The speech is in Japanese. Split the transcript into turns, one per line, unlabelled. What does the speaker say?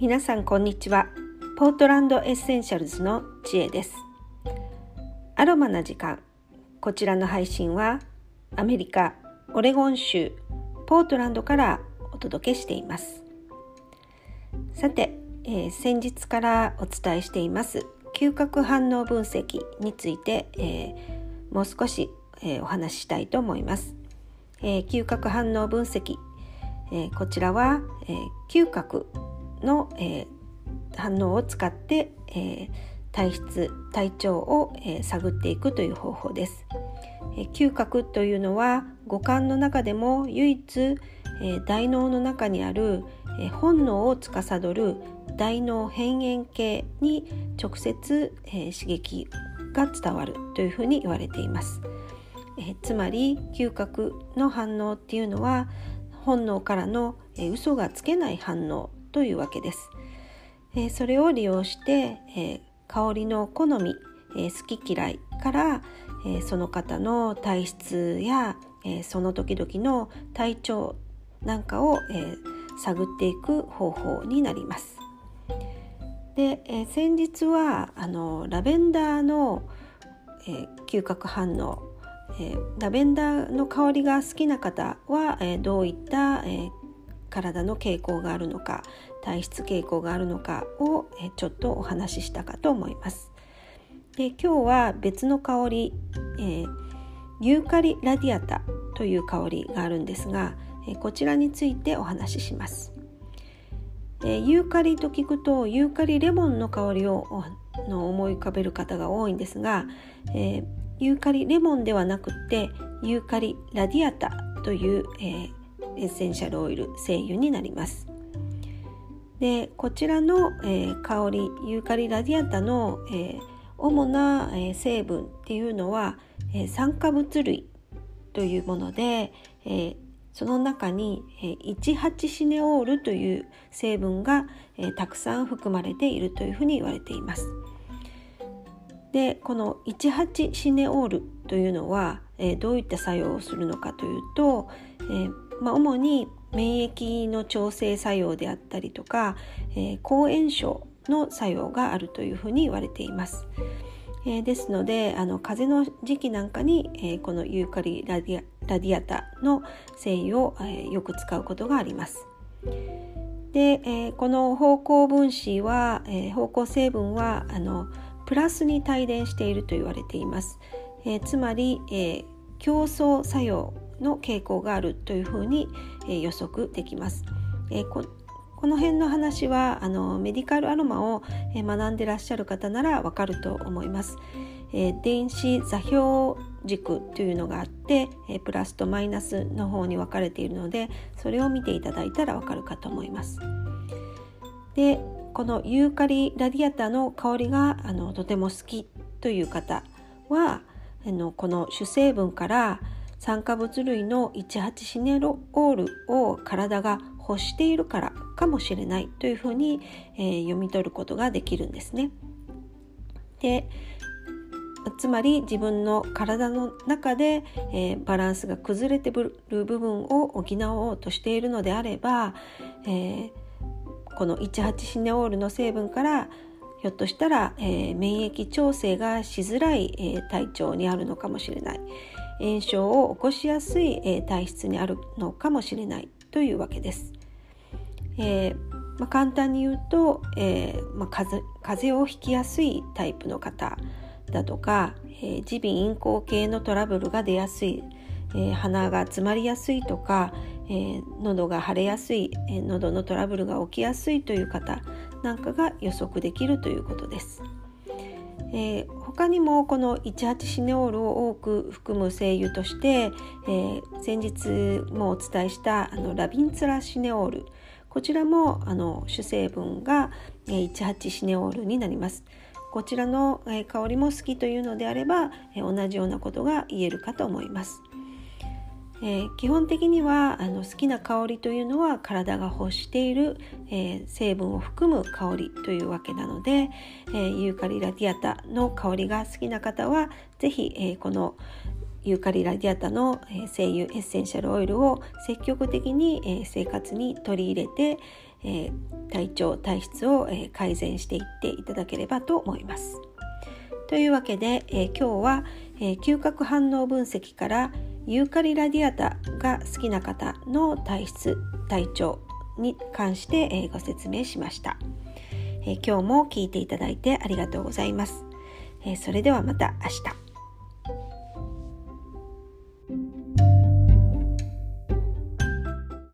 皆さんこんにちは。ポートランドエッセンシャルズの知恵です。アロマな時間。こちらの配信はアメリカオレゴン州ポートランドからお届けしています。さて、えー、先日からお伝えしています嗅覚反応分析について、えー、もう少し、えー、お話ししたいと思います、え嗅覚反応分析、えこちらは、え嗅覚の、えー、反応を使って、えー、体質体調を、えー、探っていくという方法です、えー、嗅覚というのは五感の中でも唯一、えー、大脳の中にある、えー、本能を司る大脳辺縁系に直接、えー、刺激が伝わるというふうに言われています、えー、つまり嗅覚の反応っていうのは本能からの、えー、嘘がつけない反応というわけです。えー、それを利用して、えー、香りの好み、えー、好き嫌いから、えその方の体質や、えその時々の体調なんかを、え探っていく方法になります。で、え先日はあのラベンダーの、え嗅覚反応え、ラベンダーの香りが好きな方は、え、どういった、えー、体の傾向があるのか体質傾向があるのかをちょっとお話ししたかと思います。で今日は別の香り、えー、ユーカリラディアタという香りがあるんですが、えこちらについてお話しします。えユーカリと聞くとユーカリレモンの香りをの思い浮かべる方が多いんですが、えー、ユーカリレモンではなくってユーカリラディアタという、えー、エッセンシャルオイル精油になりますでこちらの、えー、香りユーカリラディアタの、えー、主な、え、成分っていうのは、え酸化物類というもので、えその中に、え18シネオールという成分が、えたくさん含まれているというふうに言われています。でこの18シネオールというのは、えどういった作用をするのかというと、えまあ、主に免疫の調整作用であったりとか、えー、抗炎症の作用があるというふうに言われています。えー、ですのであの風邪の時期なんかに、えー、このユーカリラディアラディアタの精油を、えー、よく使うことがあります。で、えー、この芳香分子は、えー、芳香成分はあのプラスに帯電していると言われています。えー、つまり、えー、競争作用の傾向があるというふうに、え、予測できます。え、この辺の話はあのメディカルアロマを、学んでらっしゃる方ならわかると思います。え、電子座標軸というのがあって、え、プラスとマイナスの方に分かれているのでそれを見ていただいたらわかるかと思います。でこのユーカリラディアタの香りがあのとても好きという方はあのこの主成分から酸化物類の18シネロオールを体が欲しているからかもしれないというふうに、えー、読み取ることができるんですね。でつまり自分の体の中で、えー、バランスが崩れてる部分を補おうとしているのであれば、えー、この18シネオールの成分からひょっとしたら、えー、免疫調整がしづらい、えー、体調にあるのかもしれない、炎症を起こしやすい、え体質にあるのかもしれないというわけです。え、まあ、簡単に言うと、え、まあ、風邪をひきやすいタイプの方だとか耳鼻咽喉系のトラブルが出やすい、えー、鼻が詰まりやすいとか、えー、喉が腫れやすい、えー、喉のトラブルが起きやすいという方なんかが予測できるということです。えー、他にもこの18シネオールを多く含む精油として、えー、先日もお伝えしたあのラビンツラシネオールこちらもあの主成分が、えー、18シネオールになります。こちらの、え、香りも好きというのであれば、え、同じようなことが言えるかと思います。えー、基本的にはあの好きな香りというのは体が欲している、えー、成分を含む香りというわけなので、えー、ユーカリラディアタの香りが好きな方は是非、えこのユーカリラディアタの、え精油エッセンシャルオイルを積極的に、え生活に取り入れて、え、体調体質を、え、改善していっていただければと思います。というわけで、えー、今日は、え嗅覚反応分析からユーカリラディアタが好きな方の体質体調に関して、ご説明しました、今日も聞いていただいてありがとうございます、それではまた明日。